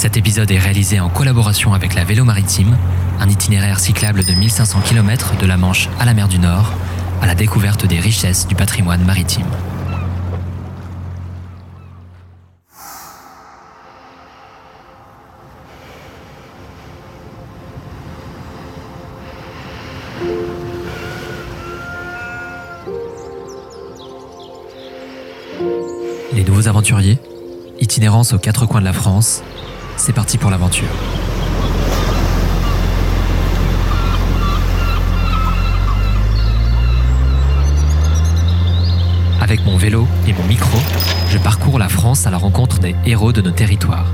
Cet épisode est réalisé en collaboration avec la Vélo Maritime, un itinéraire cyclable de 1500 km de la Manche à la mer du Nord, à la découverte des richesses du patrimoine maritime. Les nouveaux aventuriers, itinérance aux quatre coins de la France, c'est parti pour l'aventure. Avec mon vélo et mon micro, je parcours la France à la rencontre des héros de nos territoires.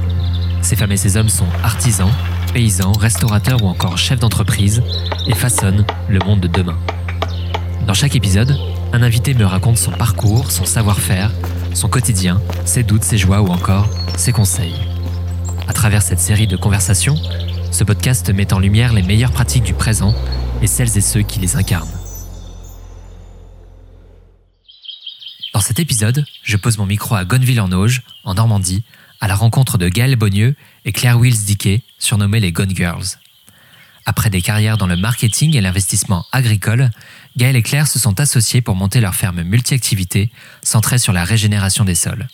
Ces femmes et ces hommes sont artisans, paysans, restaurateurs ou encore chefs d'entreprise et façonnent le monde de demain. Dans chaque épisode, un invité me raconte son parcours, son savoir-faire, son quotidien, ses doutes, ses joies ou encore ses conseils. Travers cette série de conversations, ce podcast met en lumière les meilleures pratiques du présent et celles et ceux qui les incarnent. Dans cet épisode, je pose mon micro à Gonneville-en-Auge, en Normandie, à la rencontre de Gaëlle Bonnieux et Claire Wills-Dickey, surnommées les Gone Girls. Après des carrières dans le marketing et l'investissement agricole, Gaël et Claire se sont associés pour monter leur ferme multi-activités centrée sur la régénération des sols.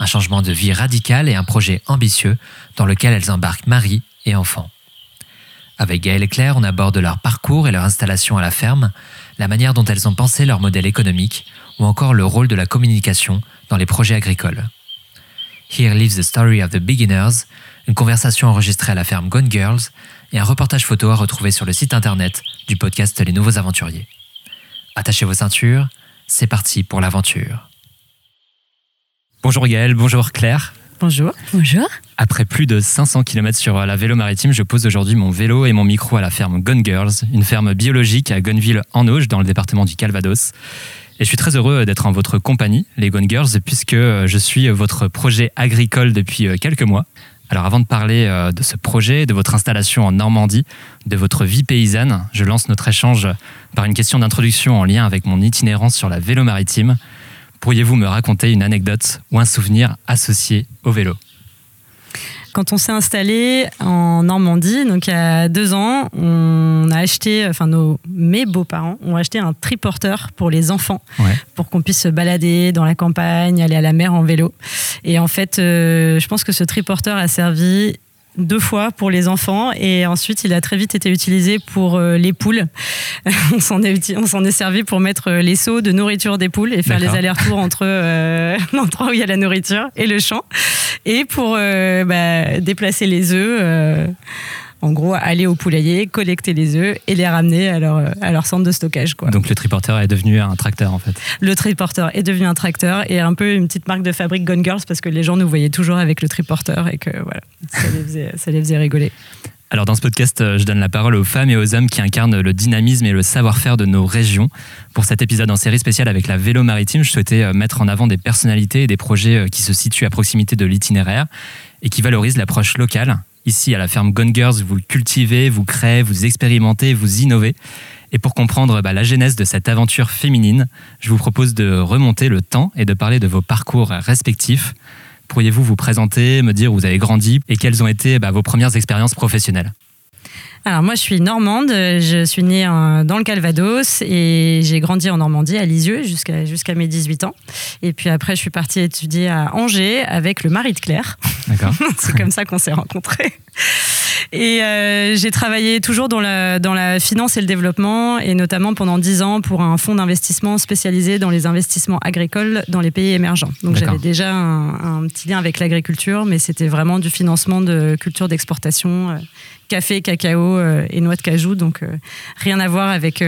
Un changement de vie radical et un projet ambitieux dans lequel elles embarquent mari et enfants. Avec Gaël et Claire, on aborde leur parcours et leur installation à la ferme, la manière dont elles ont pensé leur modèle économique ou encore le rôle de la communication dans les projets agricoles. Here Lives the Story of the Beginners, une conversation enregistrée à la ferme Gone Girls et un reportage photo à retrouver sur le site internet du podcast Les Nouveaux Aventuriers. Attachez vos ceintures, c'est parti pour l'aventure. Bonjour Gaëlle, bonjour Claire. Bonjour. Bonjour. Après plus de 500 km sur la vélo maritime, je pose aujourd'hui mon vélo et mon micro à la ferme Gone Girls, une ferme biologique à Gonneville en Auge, dans le département du Calvados. Et je suis très heureux d'être en votre compagnie, les Gone Girls, puisque je suis votre projet agricole depuis quelques mois. Alors avant de parler euh, de ce projet, de votre installation en Normandie, de votre vie paysanne, je lance notre échange par une question d'introduction en lien avec mon itinérance sur la vélo maritime. Pourriez-vous me raconter une anecdote ou un souvenir associé au vélo? Quand on s'est installé en Normandie, donc il y a deux ans, on a acheté, enfin nos, mes beaux-parents ont acheté un triporteur pour les enfants, pour qu'on puisse se balader dans la campagne, aller à la mer en vélo. Et en fait, euh, je pense que ce triporteur a servi deux fois pour les enfants et ensuite il a très vite été utilisé pour euh, les poules. on s'en est, on s'en est servi pour mettre euh, les seaux de nourriture des poules et faire les allers-retours entre euh, l'endroit où il y a la nourriture et le champ et pour bah, déplacer les œufs en gros, aller au poulailler, collecter les œufs et les ramener à leur, à leur centre de stockage. Quoi. Donc le triporteur est devenu un tracteur en fait Le triporteur est devenu un tracteur et un peu une petite marque de fabrique Gone Girls parce que les gens nous voyaient toujours avec le triporteur et que voilà, ça les faisait, ça les faisait rigoler. Alors dans ce podcast, je donne la parole aux femmes et aux hommes qui incarnent le dynamisme et le savoir-faire de nos régions. Pour cet épisode en série spéciale avec la vélo maritime, je souhaitais mettre en avant des personnalités et des projets qui se situent à proximité de l'itinéraire et qui valorisent l'approche locale Ici, à la ferme Gone vous cultivez, vous créez, vous expérimentez, vous innovez. Et pour comprendre bah, la genèse de cette aventure féminine, je vous propose de remonter le temps et de parler de vos parcours respectifs. Pourriez-vous vous présenter, me dire où vous avez grandi et quelles ont été bah, vos premières expériences professionnelles? Alors moi je suis normande, je suis née dans le Calvados et j'ai grandi en Normandie à Lisieux jusqu'à jusqu'à mes 18 ans. Et puis après je suis partie étudier à Angers avec le mari de Claire. D'accord. C'est comme ça qu'on s'est rencontrés. Et euh, j'ai travaillé toujours dans la, dans la finance et le développement, et notamment pendant 10 ans pour un fonds d'investissement spécialisé dans les investissements agricoles dans les pays émergents. Donc j'avais déjà un, petit lien avec l'agriculture, mais c'était vraiment du financement de culture d'exportation, euh, café, cacao euh, et noix de cajou, donc rien à voir avec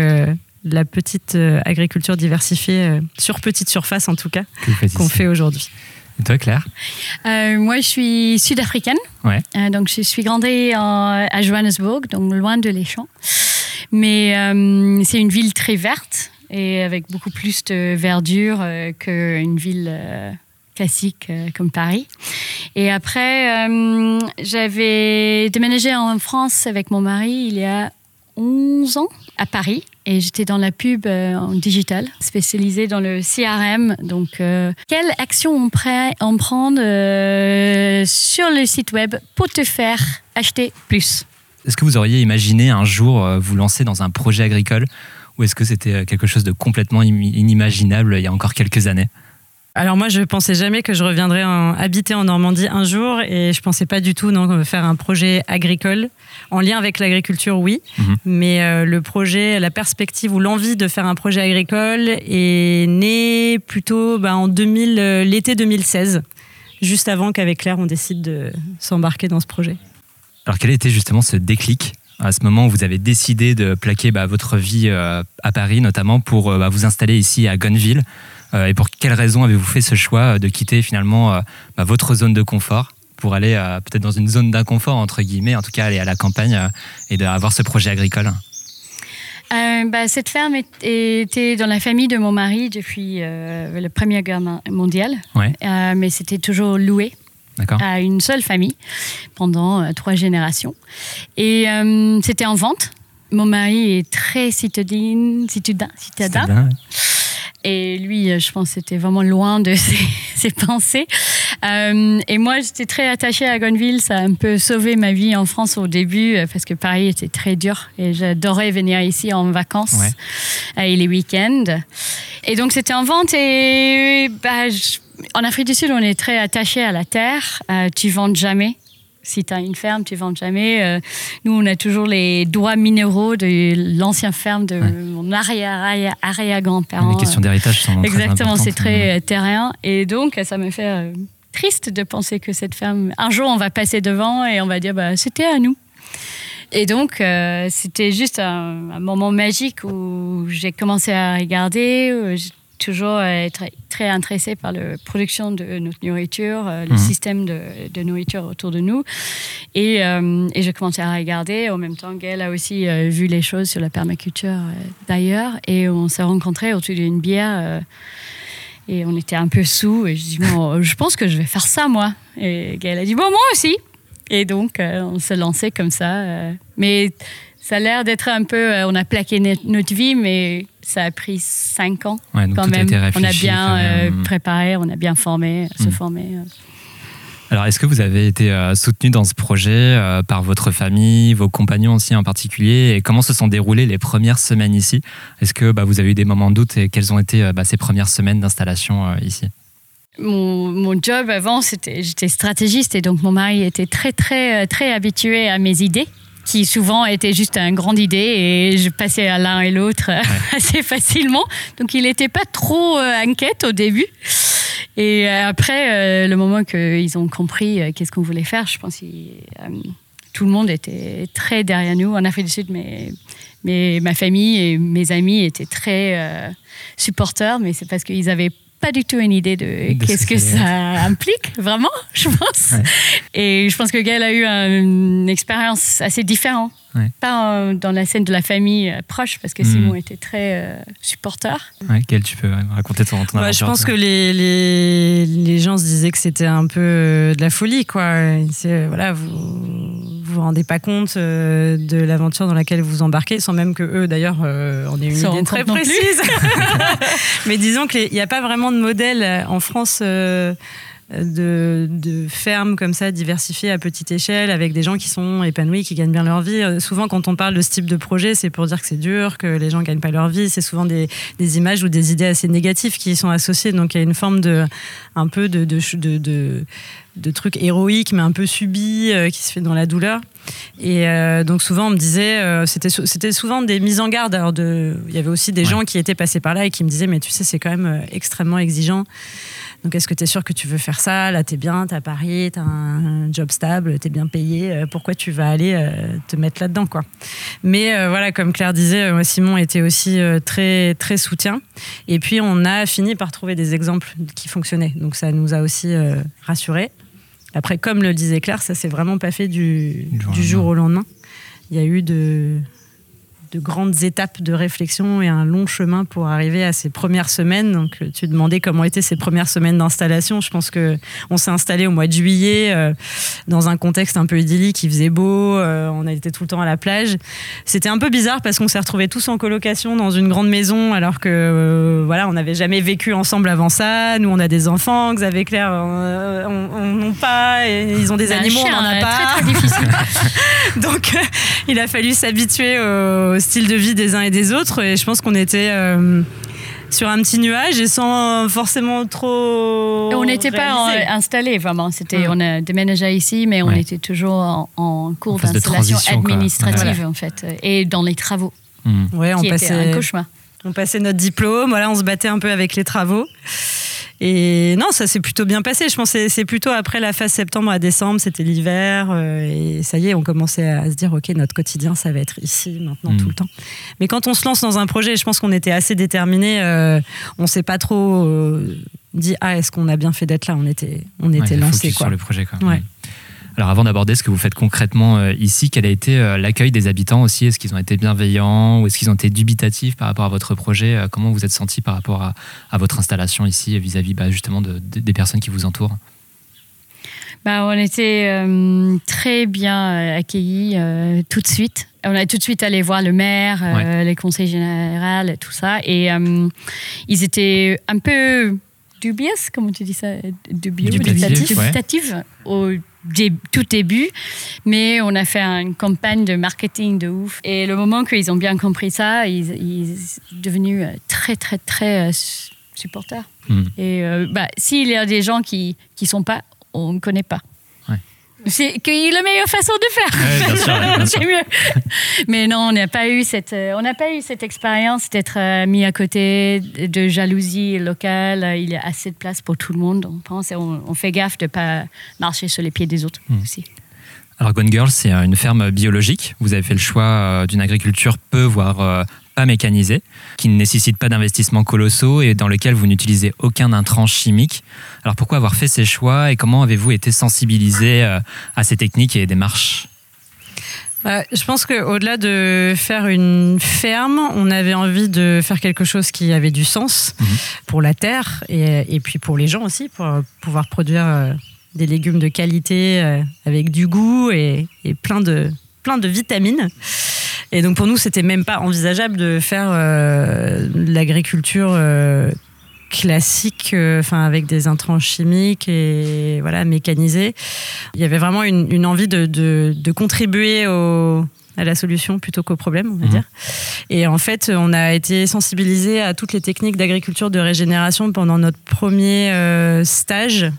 la petite agriculture diversifiée sur petite surface en tout cas qu'on fait aujourd'hui. Et toi, Claire euh, Moi, je suis sud-africaine. Ouais. Euh, donc, je suis grandie à Johannesburg, donc loin de les champs. Mais euh, c'est une ville très verte et avec beaucoup plus de verdure qu'une ville classique comme Paris. Et après, j'avais déménagé en France avec mon mari il y a 11 ans à Paris et j'étais dans la pub euh, en digital, spécialisée dans le CRM. Donc, euh, quelle action on, prend euh, sur le site web pour te faire acheter plus? Est-ce que vous auriez imaginé un jour vous lancer dans un projet agricole ou est-ce que c'était quelque chose de complètement inimaginable il y a encore quelques années? Alors moi, je pensais jamais que je reviendrais habiter en Normandie un jour et je pensais pas du tout non, faire un projet agricole. En lien avec l'agriculture, oui, mhm. mais euh, le projet, la perspective ou l'envie de faire un projet agricole est née plutôt bah, en 2000, euh, l'été 2016, juste avant qu'avec Claire, on décide de s'embarquer dans ce projet. Alors quel était justement ce déclic à ce moment où vous avez décidé de plaquer bah, votre vie euh, à Paris notamment pour bah, vous installer ici à Gonneville euh, et pour quelles raisons avez-vous fait ce choix de quitter finalement euh, bah, votre zone de confort pour aller euh, peut-être dans une zone d'inconfort, entre guillemets, en tout cas aller à la campagne et d'avoir ce projet agricole? Bah, cette ferme était dans la famille de mon mari depuis la Première Guerre mondiale, mais c'était toujours loué à une seule famille pendant trois générations. Et c'était en vente. Mon mari est très citadin, citadin, citadin. Et lui, euh, je pense, c'était vraiment loin de ses, pensées. Euh, et moi, j'étais très attachée à Gonneville. Ça a un peu sauvé ma vie en France au début euh, parce que Paris était très dur et j'adorais venir ici en vacances et les week-ends. Et donc, c'était en vente et bah, en Afrique du Sud, on est très attaché à la terre. tu vends jamais si tu as une ferme, tu ne vends jamais. Euh, nous, on a toujours les droits minéraux de l'ancienne ferme de mon arrière-arrière-grand-père. Les questions d'héritage sont Exactement, c'est très terrien. Et donc, ça me fait euh, triste de penser que cette ferme, un jour, on va passer devant et on va dire, bah, c'était à nous. Et donc, euh, c'était juste un, un, moment magique où j'ai commencé à regarder toujours être très intéressé par la production de notre nourriture, euh, le mhm. système de, nourriture autour de nous. Et, euh, et j'ai commencé à regarder. En même temps, Gaëlle a aussi euh, vu les choses sur la permaculture d'ailleurs. Et on s'est rencontrés autour d'une bière. et on était un peu sous. Et je dis, bon, je pense que je vais faire ça, moi. Et Gaëlle a dit, bon, moi aussi. Et donc, on s'est lancé comme ça. mais ça a l'air d'être un peu. on a plaqué notre vie, mais ça a pris cinq ans quand même. on a bien euh, préparé, on a bien formé, se hmm. former. Euh. Alors, est-ce que vous avez été euh, soutenu dans ce projet par votre famille, vos compagnons aussi en particulier? Et comment se sont déroulées les premières semaines ici? Est-ce que bah, vous avez eu des moments de doute et quelles ont été bah, ces premières semaines d'installation ici? Mon, mon, job avant, c'était j'étais stratégiste et donc mon mari était très très très habitué à mes idées qui souvent était juste une grande idée et je passais à l'un et l'autre assez facilement. Donc il n'était pas trop euh, inquiète au début. Et euh, après, euh, le moment qu'ils ont compris qu'est-ce qu'on voulait faire, je pense que tout le monde était très derrière nous. En Afrique du Sud, mais, mais ma famille et mes amis étaient très supporters, mais c'est parce qu'ils avaient pas du tout une idée de, qu'est-ce que ça implique, vraiment, je pense. Et je pense que Gaël a eu une expérience assez différente pas dans la scène de la famille euh, proche, parce que Simon hmm. était très euh, supporter. Ouais, quel tu peux raconter ton, ton Je pense que les, les, les, gens se disaient que c'était un peu euh, de la folie. Quoi. Voilà, vous ne vous rendez pas compte de l'aventure dans laquelle vous embarquez, sans même que eux, d'ailleurs, on ait une idée très précise. Mais disons qu'il n'y a pas vraiment de modèle en France de, de, fermes comme ça diversifiées à petite échelle avec des gens qui sont épanouis, qui gagnent bien leur vie. Euh, souvent, quand on parle de ce type de projet, c'est pour dire que c'est dur, que les gens gagnent pas leur vie. C'est souvent des, des, images ou des idées assez négatives qui y sont associées. Donc, il y a une forme de, un peu de, de, de, de trucs héroïques, mais un peu subis, euh, qui se fait dans la douleur. Et euh, donc souvent on me disait, c'était c'était souvent des mises en garde. Alors de, il y avait aussi des gens qui étaient passés par là et qui me disaient, mais tu sais, c'est quand même extrêmement exigeant. Donc, est-ce que tu es sûr que tu veux faire ça? Là, tu es bien, tu as Paris, tu as un job stable, tu es bien payé. Euh, pourquoi tu vas aller euh, te mettre là-dedans quoi? Mais euh, voilà, comme Claire disait, moi, Simon était aussi très, très soutien. Et puis, on a fini par trouver des exemples qui fonctionnaient. Donc, ça nous a aussi rassurés. Après, comme le disait Claire, ça s'est vraiment pas fait du, du jour au lendemain. Il y a eu de, de grandes étapes de réflexion et un long chemin pour arriver à ces premières semaines. Donc, tu demandais comment étaient ces premières semaines d'installation. Je pense que on s'est installé au mois de juillet euh, dans un contexte un peu idyllique. Il faisait beau, euh, on a été tout le temps à la plage. C'était un peu bizarre parce qu'on s'est retrouvés tous en colocation dans une grande maison alors que euh, voilà, on n'avait jamais vécu ensemble avant ça. Nous, on a des enfants. Xavier Claire, on n'en pas. Et ils ont des animaux, on n'en a pas. Très, très difficile. Donc, il a fallu s'habituer au style de vie des uns et des autres. Et je pense qu'on était euh, sur un petit nuage et sans forcément trop. on n'était pas installé vraiment. C'était, on a déménagé ici, mais on était toujours en, cours d'installation administrative en fait, et dans les travaux. Mmh. Ouais, on passait un cauchemar. On passait notre diplôme, voilà, on se battait un peu avec les travaux. Et non, ça s'est plutôt bien passé. Je pense que c'est plutôt après la phase septembre à décembre, c'était l'hiver. Euh, et ça y est, on commençait à se dire, OK, notre quotidien, ça va être ici, maintenant, tout mm. le temps. Mais quand on se lance dans un projet, je pense qu'on était assez déterminés. Euh, on ne s'est pas trop euh, dit, ah, est-ce qu'on a bien fait d'être là? On était, on était lancé. sur le projet. Quoi. Ouais. Alors avant d'aborder ce que vous faites concrètement euh, ici, quel a été euh, l'accueil des habitants aussi? Est-ce qu'ils ont été bienveillants ou est-ce qu'ils ont été dubitatifs par rapport à votre projet? Euh, Comment vous êtes senti par rapport à, votre installation ici vis-à-vis bah, justement des personnes qui vous entourent? Bah, on était très bien accueillis tout de suite. On a tout de suite allé voir le maire, les conseils généraux, tout ça. Et ils étaient un peu dubieux, comment tu dis ça Dubieux, dubitatif, au tout début, mais on a fait une campagne de marketing de ouf. Et le moment qu'ils ont bien compris ça, ils, sont devenus très, très, très euh, supporters. Hmm. Et euh, bah, s'il y a des gens qui ne sont pas, on ne connaît pas. C'est la meilleure façon de faire. c'est mieux. Mais non, on n'a pas eu cette, euh, on n'a pas eu cette expérience d'être euh, mis à côté de jalousie locale. Il y a assez de place pour tout le monde. On pense, on, fait gaffe de pas marcher sur les pieds des autres hmm. aussi. Alors Gone Girl, c'est une ferme biologique. Vous avez fait le choix euh, d'une agriculture peu, voire pas mécanisée, qui ne nécessite pas d'investissements colossaux et dans lequel vous n'utilisez aucun intrant chimique. Alors pourquoi avoir fait ces choix et comment avez-vous été sensibilisé euh, à ces techniques et démarches? Bah, je pense qu'au-delà de faire une ferme, on avait envie de faire quelque chose qui avait du sens mhm. pour la terre et, puis pour les gens aussi, pour pouvoir produire euh, des légumes de qualité euh, avec du goût et, et plein, de, plein de vitamines. Et donc pour nous, c'était même pas envisageable de faire euh, l'agriculture euh, classique, euh, avec des intrants chimiques et voilà mécanisés. Il y avait vraiment une, envie de, de, contribuer au, à la solution plutôt qu'au problème, on va mmh. dire. Et en fait, on a été sensibilisé à toutes les techniques d'agriculture de régénération pendant notre premier stage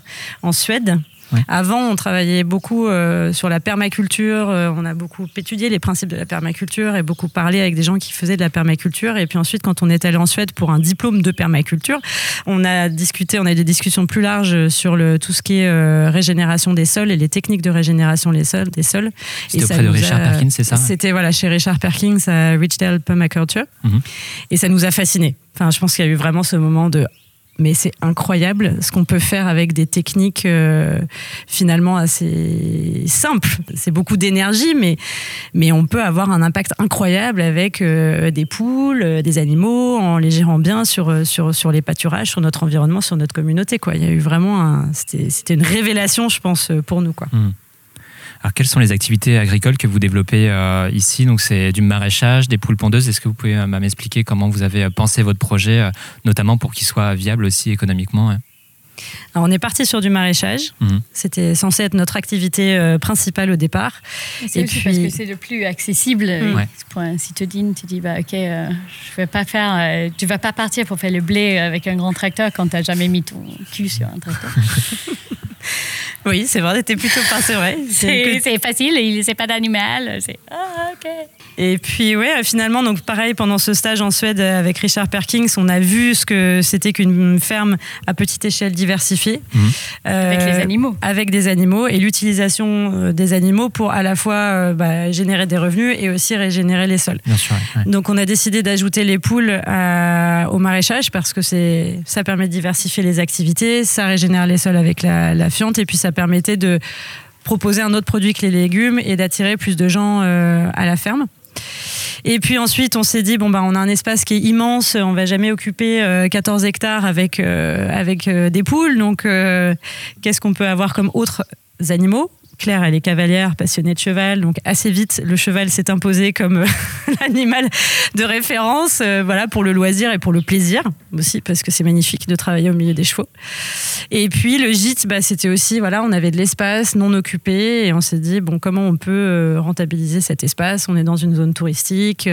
en Suède. Avant, on travaillait beaucoup euh, sur la permaculture. Euh, on a beaucoup étudié les principes de la permaculture et beaucoup parlé avec des gens qui faisaient de la permaculture. Et puis ensuite, quand on est allé en Suède pour un diplôme de permaculture, on a discuté, on a eu des discussions plus larges sur le, tout ce qui est euh, régénération des sols et les techniques de régénération des sols. Des sols. C'était auprès de Richard Perkins, c'est ça C'était voilà, chez Richard Perkins à Richdale Permaculture. Mhm. Et ça nous a fascinés. Enfin, je pense qu'il y a eu vraiment ce moment de mais c'est incroyable ce qu'on peut faire avec des techniques euh, finalement assez simples. C'est beaucoup d'énergie, mais, mais on peut avoir un impact incroyable avec euh, des poules, euh, des animaux, en les gérant bien sur, sur, sur les pâturages, sur notre environnement, sur notre communauté. Quoi. Il y a eu vraiment c'était, une révélation, je pense, pour nous. Quoi. Mmh. Alors, quelles sont les activités agricoles que vous développez euh, ici? Donc, c'est du maraîchage, des poules pondeuses. Est-ce que vous pouvez euh, m'expliquer comment vous avez euh, pensé votre projet, notamment pour qu'il soit viable aussi économiquement hein? On est parti sur du maraîchage. Mhm. C'était censé être notre activité principale au départ. Et, puis... parce que c'est le plus accessible. Pour un citadine, tu dis bah, ok, je vais pas faire. tu vas pas partir pour faire le blé avec un grand tracteur quand tu n'as jamais mis ton cul sur un tracteur. Oui, c'est vrai, c'était plutôt pas, c'est vrai. C'est facile, il c'est pas d'animal. Ah, ok. Et puis, ouais, finalement, donc pareil, pendant ce stage en Suède avec Richard Perkins, on a vu ce que c'était qu'une ferme à petite échelle diversifiée. Mhm. avec les animaux. Avec des animaux et l'utilisation euh, des animaux pour à la fois euh, bah, générer des revenus et aussi régénérer les sols. Bien sûr, Donc, on a décidé d'ajouter les poules au maraîchage parce que ça permet de diversifier les activités, ça régénère les sols avec la, la fiente et puis ça permettait de proposer un autre produit que les légumes et d'attirer plus de gens euh, à la ferme Et puis ensuite, on s'est dit bah on a un espace qui est immense, on va jamais occuper 14 hectares avec avec des poules, donc qu'est-ce qu'on peut avoir comme autres animaux? Claire, elle est cavalière, passionnée de cheval, donc assez vite, le cheval s'est imposé comme euh, l'animal de référence, euh, voilà, pour le loisir et pour le plaisir aussi, parce que c'est magnifique de travailler au milieu des chevaux. Et puis le gîte, bah, c'était aussi, voilà, on avait de l'espace non occupé et on s'est dit, bon, comment on peut euh, rentabiliser cet espace? On est dans une zone touristique.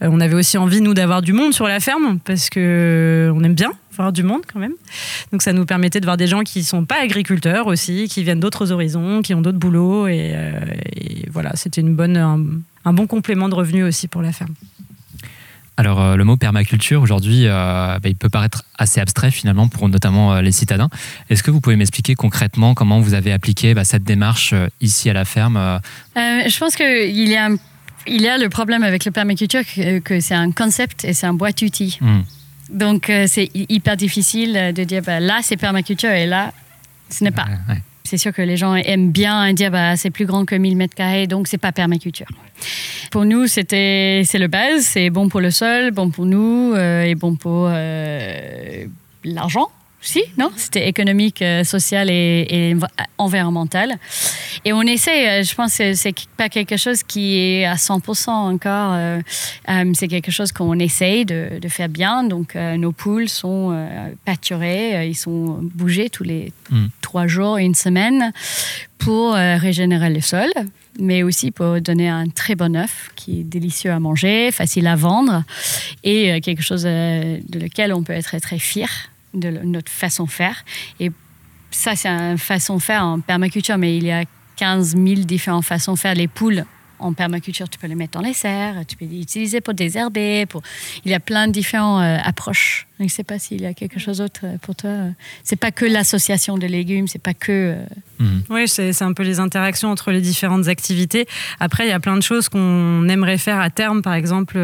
on avait aussi envie, nous, d'avoir du monde sur la ferme, parce que on aime bien du monde quand même. Donc ça nous permettait de voir des gens qui ne sont pas agriculteurs aussi, qui viennent d'autres horizons, qui ont d'autres boulots. Et, euh, voilà, c'était une bonne, un, bon complément de revenus aussi pour la ferme. Alors euh, le mot permaculture aujourd'hui, euh, bah, il peut paraître assez abstrait finalement pour notamment les citadins. Est-ce que vous pouvez m'expliquer concrètement comment vous avez appliqué bah, cette démarche ici à la ferme Je pense qu'il y a il y a le problème avec le permaculture que, c'est un concept et c'est un boîte outil. Hmm. Donc, euh, c'est hyper difficile de dire bah, là, c'est permaculture et là, ce n'est pas. C'est sûr que les gens aiment bien dire bah, c'est plus grand que 1000 mètres carrés, donc c'est pas permaculture. Pour nous, c'était c'est le base, c'est bon pour le sol, bon pour nous euh, et bon pour euh, l'argent. Si, non C'était économique, euh, social et, environnemental. Et on essaie, euh, je pense que c'est pas quelque chose qui est à 100% encore. Euh, c'est quelque chose qu'on essaye de, faire bien. Donc, nos poules sont pâturées, ils sont bougés tous les hmm. trois jours, une semaine, pour régénérer le sol mais aussi pour donner un très bon œuf qui est délicieux à manger, facile à vendre et quelque chose de lequel on peut être très fier de notre façon de faire. Et ça, c'est une façon de faire en permaculture, mais il y a 15 000 différentes façons de faire les poules en permaculture, tu peux les mettre dans les serres, tu peux les utiliser pour désherber. Pour... Il y a plein de différentes euh, approches. Je ne sais pas s'il y a quelque chose d'autre euh, pour toi. C'est pas que l'association de légumes, c'est pas que. Euh, mhm. Oui, c'est un peu les interactions entre les différentes activités. Après, il y a plein de choses qu'on aimerait faire à terme, par exemple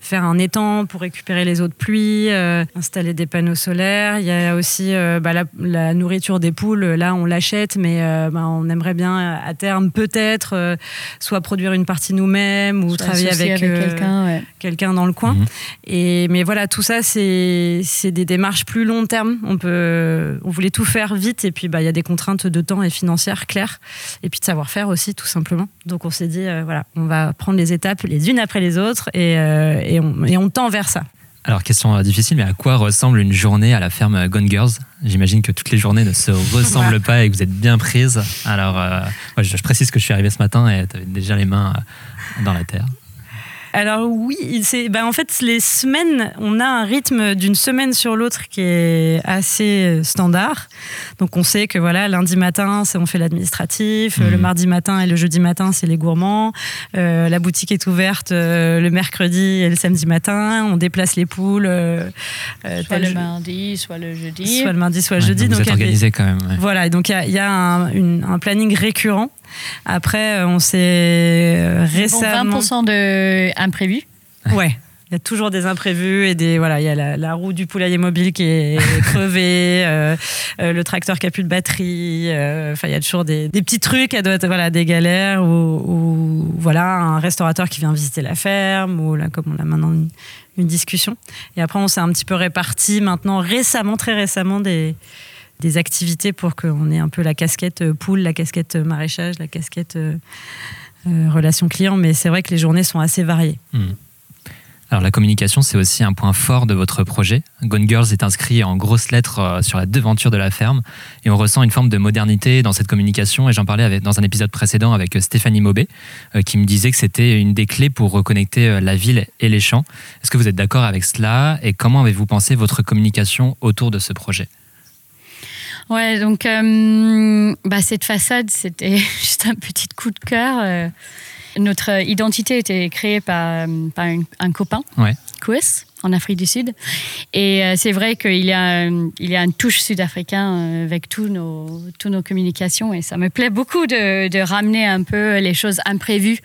faire un étang pour récupérer les eaux de pluie, installer des panneaux solaires. Il y a aussi bah, la, nourriture des poules. Là, on l'achète, mais bah, on aimerait bien à terme peut-être soit produire une partie nous-mêmes ou travailler avec, euh, quelqu'un dans le coin. Mhm. Et, mais voilà, tout ça, c'est des démarches plus long terme. On, peut, on voulait tout faire vite et puis bah, il y a des contraintes de temps et financières claires. Et puis de savoir-faire aussi, tout simplement. Donc on s'est dit, euh, voilà, on va prendre les étapes les unes après les autres et, euh, et, on, et on tend vers ça. Alors, question difficile, mais à quoi ressemble une journée à la ferme Gone Girls? J'imagine que toutes les journées ne se ressemblent pas et que vous êtes bien prise. Alors, euh, je, précise que je suis arrivé ce matin et tu avais déjà les mains euh, dans la terre. Alors oui, c'est, ben en fait les semaines, on a un rythme d'une semaine sur l'autre qui est assez standard. Donc on sait que voilà, lundi matin, on fait l'administratif, le mhm. mardi matin et le jeudi matin, c'est les gourmands. Euh, la boutique est ouverte euh, le mercredi et le samedi matin. On déplace les poules. Euh, soit le mardi, soit le jeudi. Soit le mardi, soit le jeudi. Donc, vous êtes organisé quand même. Voilà, donc il y a, un, un planning récurrent. Après, on s'est récemment. 20% de imprévus. Ouais. Il y a toujours des imprévus et des voilà, il y a la, roue du poulailler mobile qui est crevée, euh, euh, le tracteur qui a plus de batterie. Euh, enfin, il y a toujours des, petits trucs, doit voilà des galères ou, voilà un restaurateur qui vient visiter la ferme ou là comme on a maintenant une, une discussion. Et après, on s'est un petit peu réparti maintenant récemment, très récemment des des activités pour qu'on ait un peu la casquette euh, poule, la casquette euh, maraîchage, la casquette euh, relation client. Mais c'est vrai que les journées sont assez variées. Hmm. Alors la communication, c'est aussi un point fort de votre projet. Gone Girls est inscrit en grosses lettres sur la devanture de la ferme et on ressent une forme de modernité dans cette communication. Et j'en parlais dans un épisode précédent avec Stéphanie Maubé qui me disait que c'était une des clés pour reconnecter la ville et les champs. Est-ce que vous êtes d'accord avec cela? Et comment avez-vous pensé votre communication autour de ce projet? Ouais, donc euh, bah, cette façade, c'était juste un petit coup de cœur. Euh. notre identité était créée par, par un, copain. En Afrique du Sud. Et euh, c'est vrai qu'il y, a, il y a une touche sud-africain euh, avec tous nos, tous nos communications et ça me plaît beaucoup de, de ramener un peu les choses imprévues.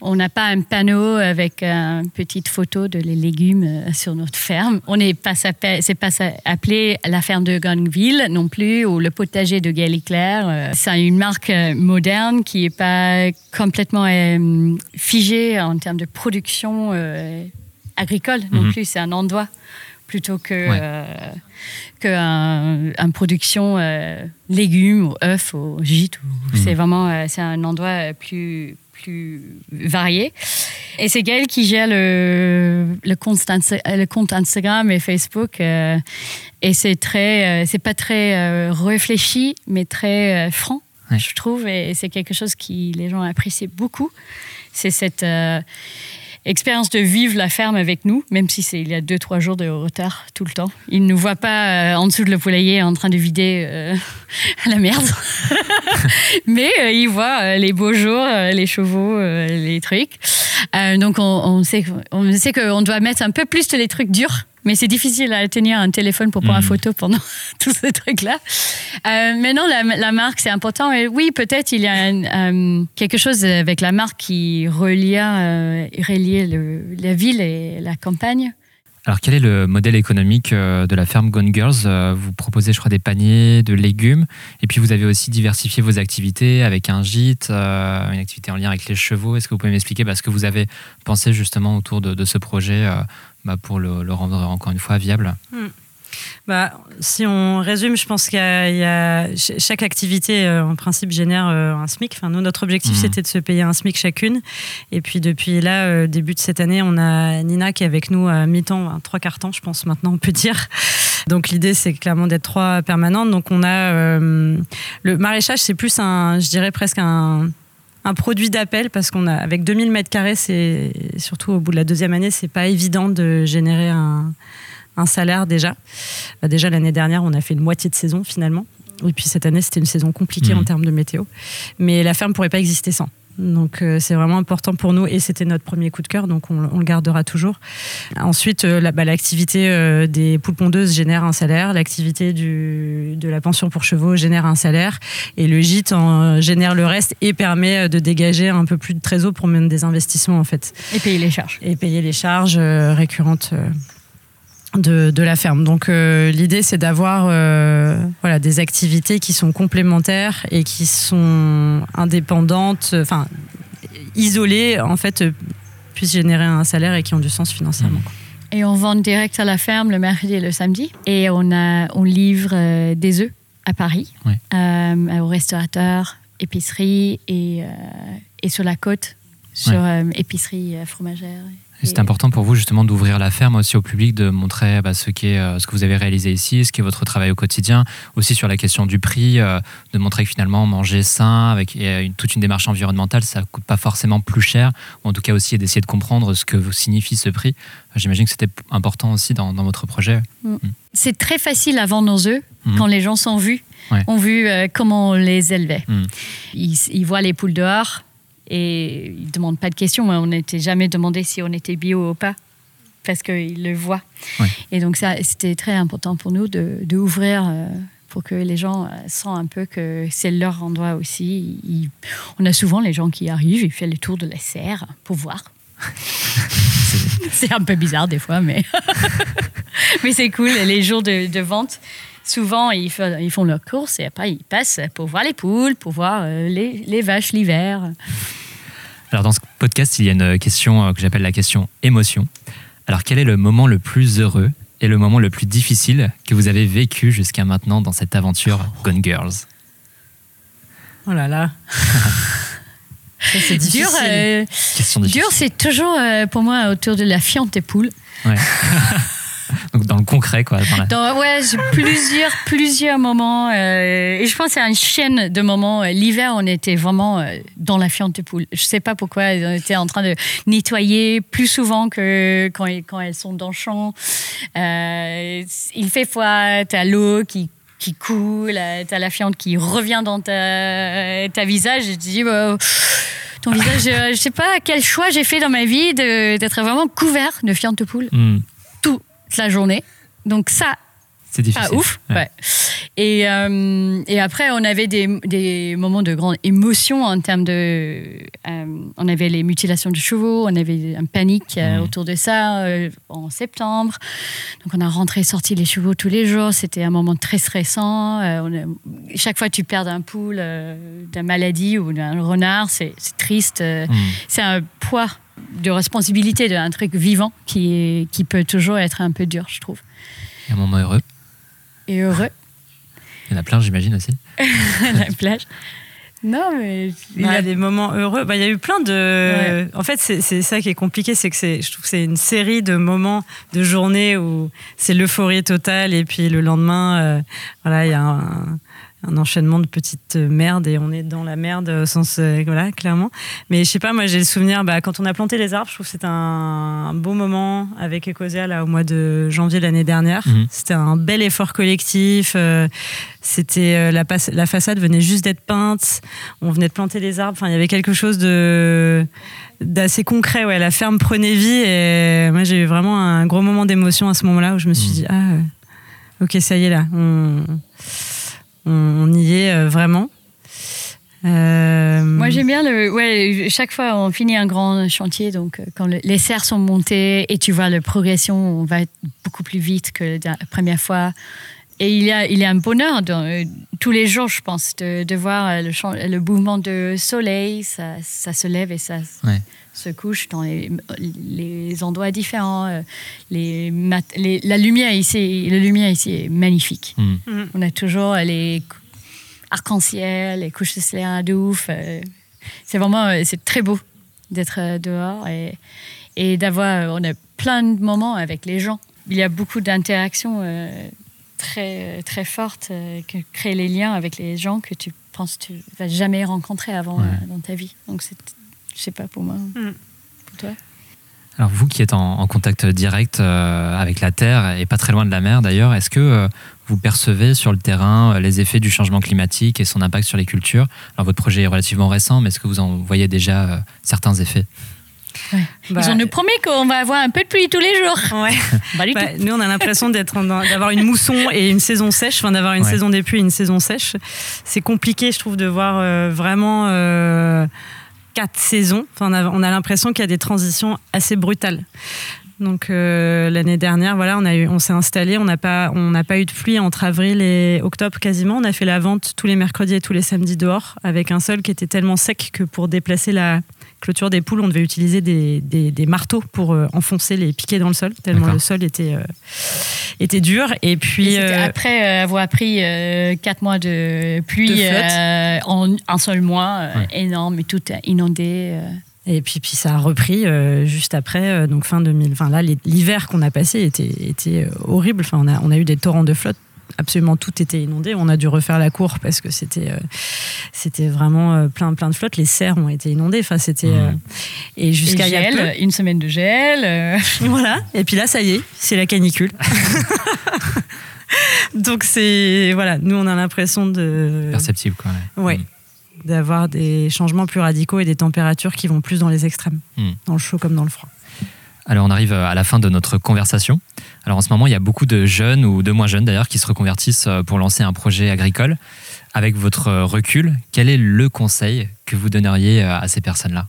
On n'a pas un panneau avec une petite photo de les légumes euh, sur notre ferme. On n'est pas, c'est pas appelé la ferme de Gangville non plus ou le potager de Galiclair. C'est une marque moderne qui n'est pas complètement figée en termes de production agricole non mhm. plus, c'est un endroit plutôt que euh, qu'un production euh, légumes ou œufs ou gîte. Mhm. C'est vraiment euh, c'est un endroit plus plus varié. Et c'est Gaël qui gère le, le, compte, le compte Instagram et Facebook. et c'est très, c'est pas très réfléchi, mais très franc, je trouve. Et c'est quelque chose qui les gens apprécient beaucoup. C'est cette expérience de vivre la ferme avec nous, même si c'est il y a deux trois jours de retard tout le temps. Il ne nous voit pas euh, en dessous de le poulailler en train de vider euh, la merde, mais euh, il voit les beaux jours, les chevaux, les trucs. donc on, sait on qu'on doit mettre un peu plus de les trucs durs mais c'est difficile à tenir un téléphone pour prendre une hmm. photo pendant tous ces trucs-là. Euh, mais non, la, marque, c'est important. Et oui, peut-être il y a euh, quelque chose avec la marque qui relie, euh, la ville et la campagne. Alors, quel est le modèle économique euh, de la ferme Gone Girls? Vous proposez, je crois, des paniers de légumes. Et puis, vous avez aussi diversifié vos activités avec un gîte, une activité en lien avec les chevaux. Est-ce que vous pouvez m'expliquer parce que vous avez pensé justement autour de, de ce projet bah, pour le, rendre encore une fois viable? Hmm. Bah, si on résume, je pense qu'il y, a chaque activité euh, en principe génère euh, un SMIC. Enfin, nous, notre objectif hmm. c'était de se payer un SMIC chacune. Et puis depuis là, euh, début de cette année, on a Nina qui est avec nous à mi-temps, trois quarts temps, je pense maintenant on peut dire. Donc l'idée c'est clairement d'être trois permanentes. Donc on a le maraîchage, c'est plus un, je dirais presque un un produit d'appel parce qu'on a avec 2000 mètres carrés, c'est surtout au bout de la deuxième année, c'est pas évident de générer un, salaire déjà. Bah, déjà l'année dernière, on a fait une moitié de saison finalement. Et puis cette année, c'était une saison compliquée en mmh. termes de météo. Mais la ferme pourrait pas exister sans. Donc euh, c'est vraiment important pour nous et c'était notre premier coup de cœur, donc on, le gardera toujours. Ensuite, euh, bah, l'activité euh, des poules pondeuses génère un salaire, l'activité de la pension pour chevaux génère un salaire et le gîte en, génère le reste et permet de dégager un peu plus de trésor pour mener des investissements en fait. Et payer les charges. Et payer les charges récurrentes de, de, la ferme. Donc euh, l'idée c'est d'avoir euh, voilà des activités qui sont complémentaires et qui sont indépendantes, enfin isolées en fait puissent générer un salaire et qui ont du sens financièrement. Mmh. Et on vend direct à la ferme le mercredi et le samedi et on a on livre euh, des œufs à Paris aux restaurateurs, épiceries et, et sur la côte sur épicerie fromagère. C'est important pour vous justement d'ouvrir la ferme aussi au public, de montrer bah, ce, qu'est, euh, ce que vous avez réalisé ici, ce qui est votre travail au quotidien, aussi sur la question du prix, euh, de montrer que finalement manger sain avec une, toute une démarche environnementale, ça ne coûte pas forcément plus cher, ou en tout cas aussi d'essayer de comprendre ce que signifie ce prix. J'imagine que c'était important aussi dans, votre projet. Mm. Mm. C'est très facile à vendre nos œufs mm. quand les gens sont vus, ont vu euh, comment on les élevait. Ils, ils voient les poules dehors, et ils ne demandent pas de questions. On n'était jamais demandé si on était bio ou pas, parce qu'ils le voient. Et donc, ça, c'était très important pour nous de, ouvrir euh, pour que les gens euh, sentent un peu que c'est leur endroit aussi. on a souvent les gens qui arrivent, ils font le tour de la serre pour voir. c'est un peu bizarre des fois, mais, mais c'est cool. Les jours de, de vente, souvent ils, font, ils font leur course et après ils passent pour voir les poules, pour voir euh, les, les vaches l'hiver. Alors dans ce podcast, il y a une question euh, que j'appelle la question émotion. Alors quel est le moment le plus heureux et le moment le plus difficile que vous avez vécu jusqu'à maintenant dans cette aventure Gone Girls? Oh là là C'est difficile. Dur, euh, dur c'est toujours pour moi autour de la fiente des poules. Ouais. Donc dans le concret, quoi. Dans ouais, j'ai plusieurs, plusieurs moments. Euh, et je pense c'est une chaîne de moments. L'hiver, on était vraiment euh, dans la fiente de poule. Je sais pas pourquoi. On était en train de nettoyer plus souvent que quand, quand elles sont dans le champ. Euh, il fait froid, t'as l'eau qui qui coule, t'as la fiente qui revient dans ta, ta visage et tu dis, bah, ton visage. Je, sais pas quel choix j'ai fait dans ma vie d'être vraiment couvert de fientes de poule hmm. toute la journée. Donc ça, c'est difficile. Ah, ouf. Ouais. Et, euh, et, après, on avait des, des, moments de grande émotion en termes de. Euh, on avait les mutilations de chevaux, on avait un panique euh, mmh. autour de ça en septembre. Donc, on a rentré, sorti les chevaux tous les jours. C'était un moment très stressant. On chaque fois que tu perds un poule d'une maladie ou d'un renard, c'est triste. Mmh. C'est un poids de responsabilité d'un truc vivant qui, qui peut toujours être un peu dur, je trouve. un moment heureux et heureux. Il y en a plein, j'imagine aussi. la plage. Non, mais il y a des moments heureux. Bah, il y a eu plein de. En fait, c'est ça qui est compliqué, c'est que je trouve que c'est une série de moments, de journées où c'est l'euphorie totale et puis le lendemain, euh, voilà, il y a un, un enchaînement de petites merdes et on est dans la merde au sens euh, voilà clairement mais je sais pas moi j'ai le souvenir bah, quand on a planté les arbres je trouve que c'était un, beau moment avec Ecosia là au mois de janvier l'année dernière mhm. c'était un bel effort collectif euh, c'était euh, la, la façade venait juste d'être peinte on venait de planter les arbres enfin il y avait quelque chose de d'assez concret ouais la ferme prenait vie et moi j'ai eu vraiment un gros moment d'émotion à ce moment là où je me suis mhm. dit ah ok ça y est là on on, y est euh, vraiment. Euh, Moi j'aime bien le ouais chaque fois on finit un grand chantier donc euh, quand les serres sont montées et tu vois la progression on va beaucoup plus vite que la première fois et il y a il y a un bonheur dans, tous les jours je pense de, voir le, le mouvement de soleil ça, ça se lève et ça se couche dans les, les endroits différents les, la lumière ici la lumière ici est magnifique mm. Mm. on a toujours les arc-en-ciel, les couches de soleil ouf. Euh, c'est vraiment euh, c'est très beau d'être euh, dehors et, et d'avoir. On a plein de moments avec les gens. Il y a beaucoup d'interactions très, très fortes qui créent les liens avec les gens que tu penses que tu vas jamais rencontrer avant dans ta vie. Donc, c'est, je sais pas, pour moi. Mm. Pour toi alors vous qui êtes en, contact direct avec la Terre et pas très loin de la mer d'ailleurs, est-ce que vous percevez sur le terrain euh, les effets du changement climatique et son impact sur les cultures? Alors votre projet est relativement récent, mais est-ce que vous en voyez déjà euh, certains effets? Ouais. Bah, Ils nous promis qu'on va avoir un peu de pluie tous les jours. Ouais. Bah, nous, on a l'impression d'avoir une mousson et une saison sèche, enfin, d'avoir une saison des pluies et une saison sèche. C'est compliqué, je trouve, de voir euh, vraiment quatre saisons. On a l'impression qu'il y a des transitions assez brutales. Donc euh, l'année dernière, voilà, on a eu, on s'est installé, on n'a pas, on n'a pas eu de pluie entre avril et octobre quasiment. On a fait la vente tous les mercredis et tous les samedis dehors avec un sol qui était tellement sec que pour déplacer la clôture des poules, on devait utiliser des, des, marteaux pour euh, enfoncer les piquets dans le sol tellement le sol était euh, était dur. Et puis après avoir pris quatre mois de pluie en un seul mois, énorme et tout inondé. Et puis, puis ça a repris euh, juste après, euh, donc fin 2000. Enfin là, l'hiver qu'on a passé était, était euh, horrible. Enfin, on a, on a eu des torrents de flotte absolument tout était inondé. On a dû refaire la cour parce que c'était c'était vraiment plein plein de flotte. Les serres ont été inondées. Enfin c'était et jusqu'à une semaine de gel. voilà. Et puis là ça y est, c'est la canicule. Donc c'est voilà, nous on a l'impression de perceptible quoi. Ouais. D'avoir des changements plus radicaux et des températures qui vont plus dans les extrêmes, hmm. dans le chaud comme dans le froid. Alors on arrive à la fin de notre conversation. Alors en ce moment, il y a beaucoup de jeunes ou de moins jeunes d'ailleurs qui se reconvertissent euh, pour lancer un projet agricole. Avec votre recul, quel est le conseil que vous donneriez euh, à ces personnes-là?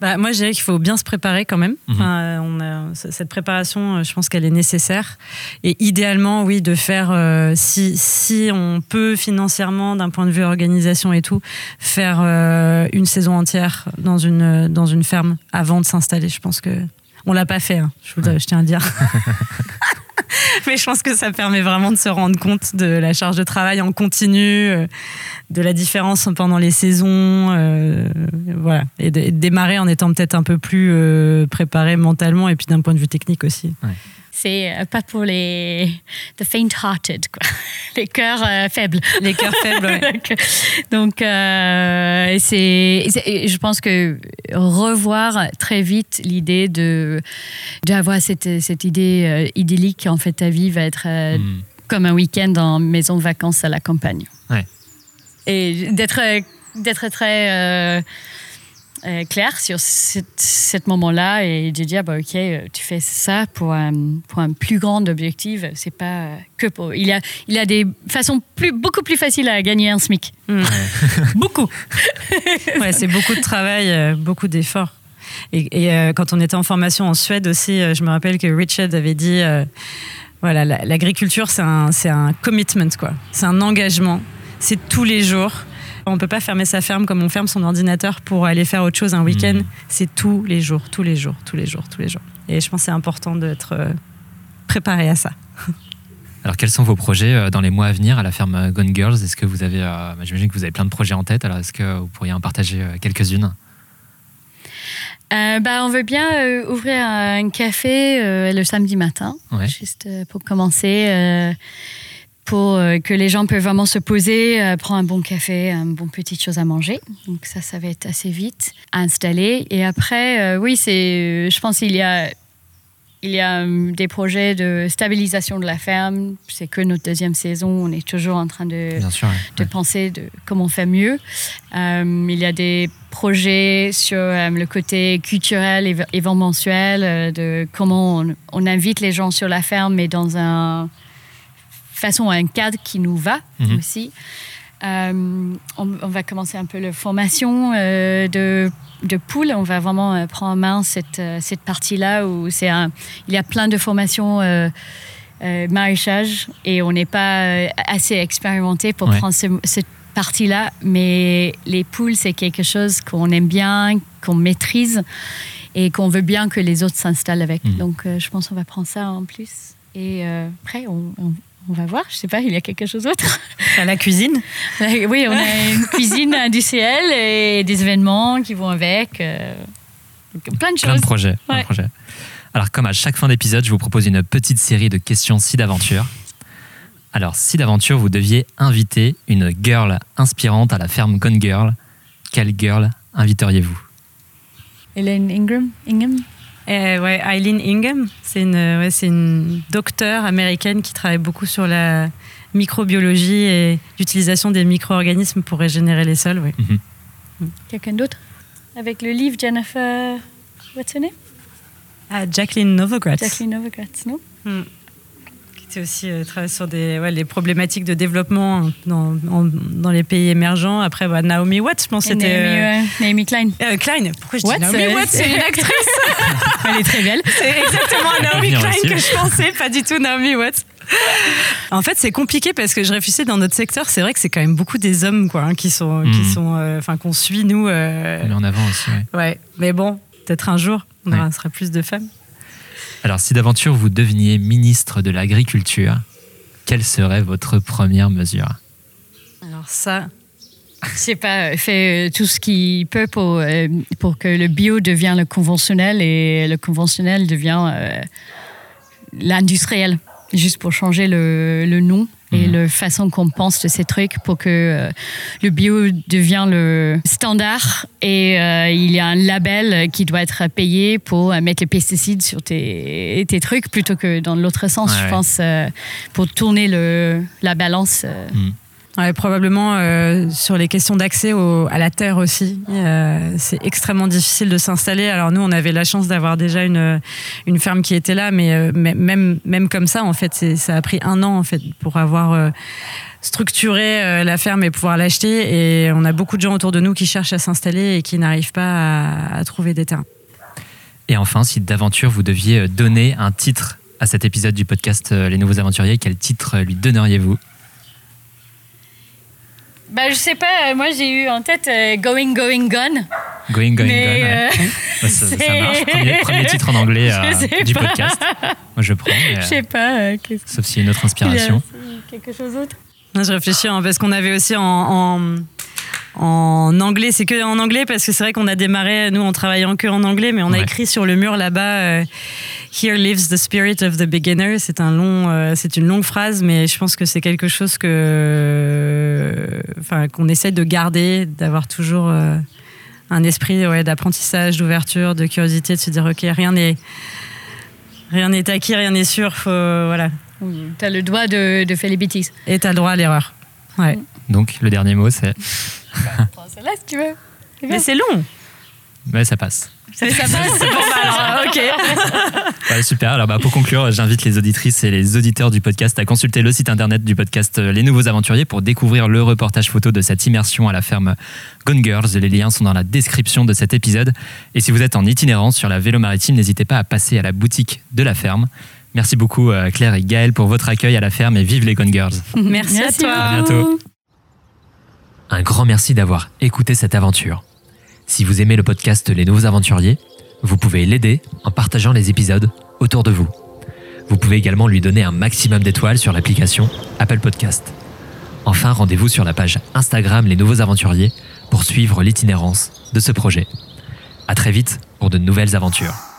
Bah, moi, je dirais qu'il faut bien se préparer quand même. Mhm. on a, cette préparation, euh, je pense qu'elle est nécessaire. Et idéalement, oui, de faire, euh, si, si on peut financièrement, d'un point de vue organisation et tout, faire euh, une saison entière dans une, dans une ferme avant de s'installer. Je pense que on l'a pas fait, hein, je, je tiens à dire. Mais je pense que ça permet vraiment de se rendre compte de la charge de travail en continu, euh, de la différence pendant les saisons, euh, voilà, et de, démarrer en étant peut-être un peu plus euh, préparé mentalement et puis d'un point de vue technique aussi c'est euh, pas pour les the faint-hearted, quoi. les cœurs euh, faibles. Les cœurs faibles, Donc, euh, c'est, je pense que revoir très vite l'idée de d'avoir cette, cette idée idyllique en fait ta vie va être hmm. comme un week-end en maison de vacances à la campagne. Ouais. Et d'être d'être très euh, clair sur ce moment-là et de dire bah, ok tu fais ça pour un, pour un plus grand objectif c'est pas que pour il y a il y a des façons plus beaucoup plus faciles à gagner un SMIC. Hmm. beaucoup. Ouais, c'est beaucoup de travail beaucoup d'efforts. Et, quand on était en formation en Suède aussi je me rappelle que Richard avait dit voilà l'agriculture c'est un c'est un commitment quoi. C'est un engagement. C'est tous les jours on ne peut pas fermer sa ferme comme on ferme son ordinateur pour aller faire autre chose un week-end. Hmm. C'est tous les jours, tous les jours, tous les jours, tous les jours. Et je pense que c'est important d'être euh, préparé à ça. Alors, quels sont vos projets euh, dans les mois à venir à la ferme Gone Girls? Est-ce que vous avez, euh, bah, j'imagine que vous avez plein de projets en tête. Alors, est-ce que vous pourriez en partager quelques-unes? Bah, on veut bien ouvrir un café le samedi matin, juste pour commencer pour euh, que les gens peuvent vraiment se poser, euh, prendre un bon café, un bon petite chose à manger. Donc ça, ça va être assez vite à installer. Et après, euh, oui, c'est, je pense qu'il y a il y a des projets de stabilisation de la ferme. C'est que notre deuxième saison. On est toujours en train de, de penser de comment faire mieux. il y a des projets sur le côté culturel, événementiel, de comment on, on, invite les gens sur la ferme, mais dans un façon un cadre qui nous va mhm. aussi. Euh, on, va commencer un peu la formation euh, de, de poules. On va vraiment euh, prendre en main cette, cette partie-là où c'est il y a plein de formations maraîchage et on n'est pas assez expérimenté pour prendre cette partie-là. Mais les poules, c'est quelque chose qu'on aime bien, qu'on maîtrise et qu'on veut bien que les autres s'installent avec. Mhm. Donc je pense qu'on va prendre ça en plus. Et après, on, on va voir, je sais pas, il y a quelque chose d'autre. À la cuisine Oui, on a une cuisine industrielle et des événements qui vont avec. Euh, plein de choses. Plein de projets. Alors, comme à chaque fin d'épisode, je vous propose une petite série de questions si d'aventure. Alors, si d'aventure vous deviez inviter une girl inspirante à la ferme Gone Girl, quelle girl inviteriez-vous? Hélène Ingram, Ingham euh, ouais, Eileen Ingham, c'est une, ouais, c'est une docteure américaine qui travaille beaucoup sur la microbiologie et l'utilisation des micro-organismes pour régénérer les sols. Ouais. Mhm. Mm. Quelqu'un d'autre? Avec le livre Jennifer. What's her name? Ah, Jacqueline Novogratz. Jacqueline Novogratz, non? Mm aussi euh, travailler sur des, ouais, les problématiques de développement dans, dans les pays émergents. Après, bah, Naomi Watts, je pense que c'était. Naomi, euh, Naomi Klein. Euh, Klein, pourquoi je dis Naomi Watts C'est une actrice. Elle est très belle. C'est exactement Naomi Klein que je pensais, pas du tout Naomi Watts. En fait, c'est compliqué parce que je réfléchissais dans notre secteur, c'est vrai que c'est quand même beaucoup des hommes quoi, hein, qui sont, qui hmm. sont, enfin qu'on suit nous. Euh... Mais en avant aussi. Ouais. ouais. Mais bon, peut-être un jour, on aura, sera plus de femmes. Alors, si d'aventure vous deveniez ministre de l'Agriculture, quelle serait votre première mesure Alors ça, sais pas, fait euh, tout ce qu'il peut pour, euh, pour que le bio devienne le conventionnel et le conventionnel devient euh, l'industriel, juste pour changer le, le nom et mhm. la façon qu'on pense de ces trucs pour que euh, le bio devienne le standard et euh, il y a un label qui doit être payé pour euh, mettre les pesticides sur tes, tes trucs plutôt que dans l'autre sens, je pense, pour tourner le, la balance. Mhm probablement euh, sur les questions d'accès à la terre aussi. Euh, c'est extrêmement difficile de s'installer. Alors nous, on avait la chance d'avoir déjà une, une ferme qui était là, mais, euh, même, même comme ça, en fait, ça a pris un an en fait pour avoir structuré la ferme et pouvoir l'acheter. Et on a beaucoup de gens autour de nous qui cherchent à s'installer et qui n'arrivent pas à, à trouver des terrains. Et enfin, si d'aventure vous deviez donner un titre à cet épisode du podcast Les Nouveaux Aventuriers, quel titre lui donneriez-vous? Bah, je sais pas, moi j'ai eu en tête euh, Going, Going, Gone. Going, Going, Gone. Euh, ça, marche. Premier, titre en anglais euh, du podcast. Moi je prends. je sais pas. sauf s'il y a une autre inspiration. quelque chose d'autre. Je réfléchis hein, parce qu'on avait aussi en, en, anglais, c'est que en anglais parce que c'est vrai qu'on a démarré, nous en travaillant que en anglais, mais on a écrit sur le mur là-bas. Here lives the spirit of the beginner. C'est un long, euh, c'est une longue phrase, mais je pense que c'est quelque chose que, enfin, qu'on essaie de garder, d'avoir toujours euh, un esprit ouais, d'apprentissage, d'ouverture, de curiosité, de se dire ok, rien n'est, rien n'est acquis, rien n'est sûr. Faut, voilà. Tu as le droit de, de, faire les bêtises. Et tu as le droit à l'erreur. Ouais. Donc le dernier mot, c'est. Bah, celle-là si tu veux. Mais c'est long. mais ça passe. Ça passe C'est bon, alors, ok. super. Alors, bah, pour conclure, j'invite les auditrices et les auditeurs du podcast à consulter le site internet du podcast euh, Les Nouveaux Aventuriers pour découvrir le reportage photo de cette immersion à la ferme Gone Girls. Les liens sont dans la description de cet épisode. Et si vous êtes en itinérance sur la vélo maritime, n'hésitez pas à passer à la boutique de la ferme. Merci beaucoup euh, Claire et Gaël pour votre accueil à la ferme et vive les Gone Girls. Merci, à toi. À bientôt. Un grand merci d'avoir écouté cette aventure. Si vous aimez le podcast Les Nouveaux Aventuriers, vous pouvez l'aider en partageant les épisodes autour de vous. Vous pouvez également lui donner un maximum d'étoiles sur l'application Apple Podcast. Enfin, rendez-vous sur la page Instagram Les Nouveaux Aventuriers pour suivre l'itinérance de ce projet. À très vite pour de nouvelles aventures.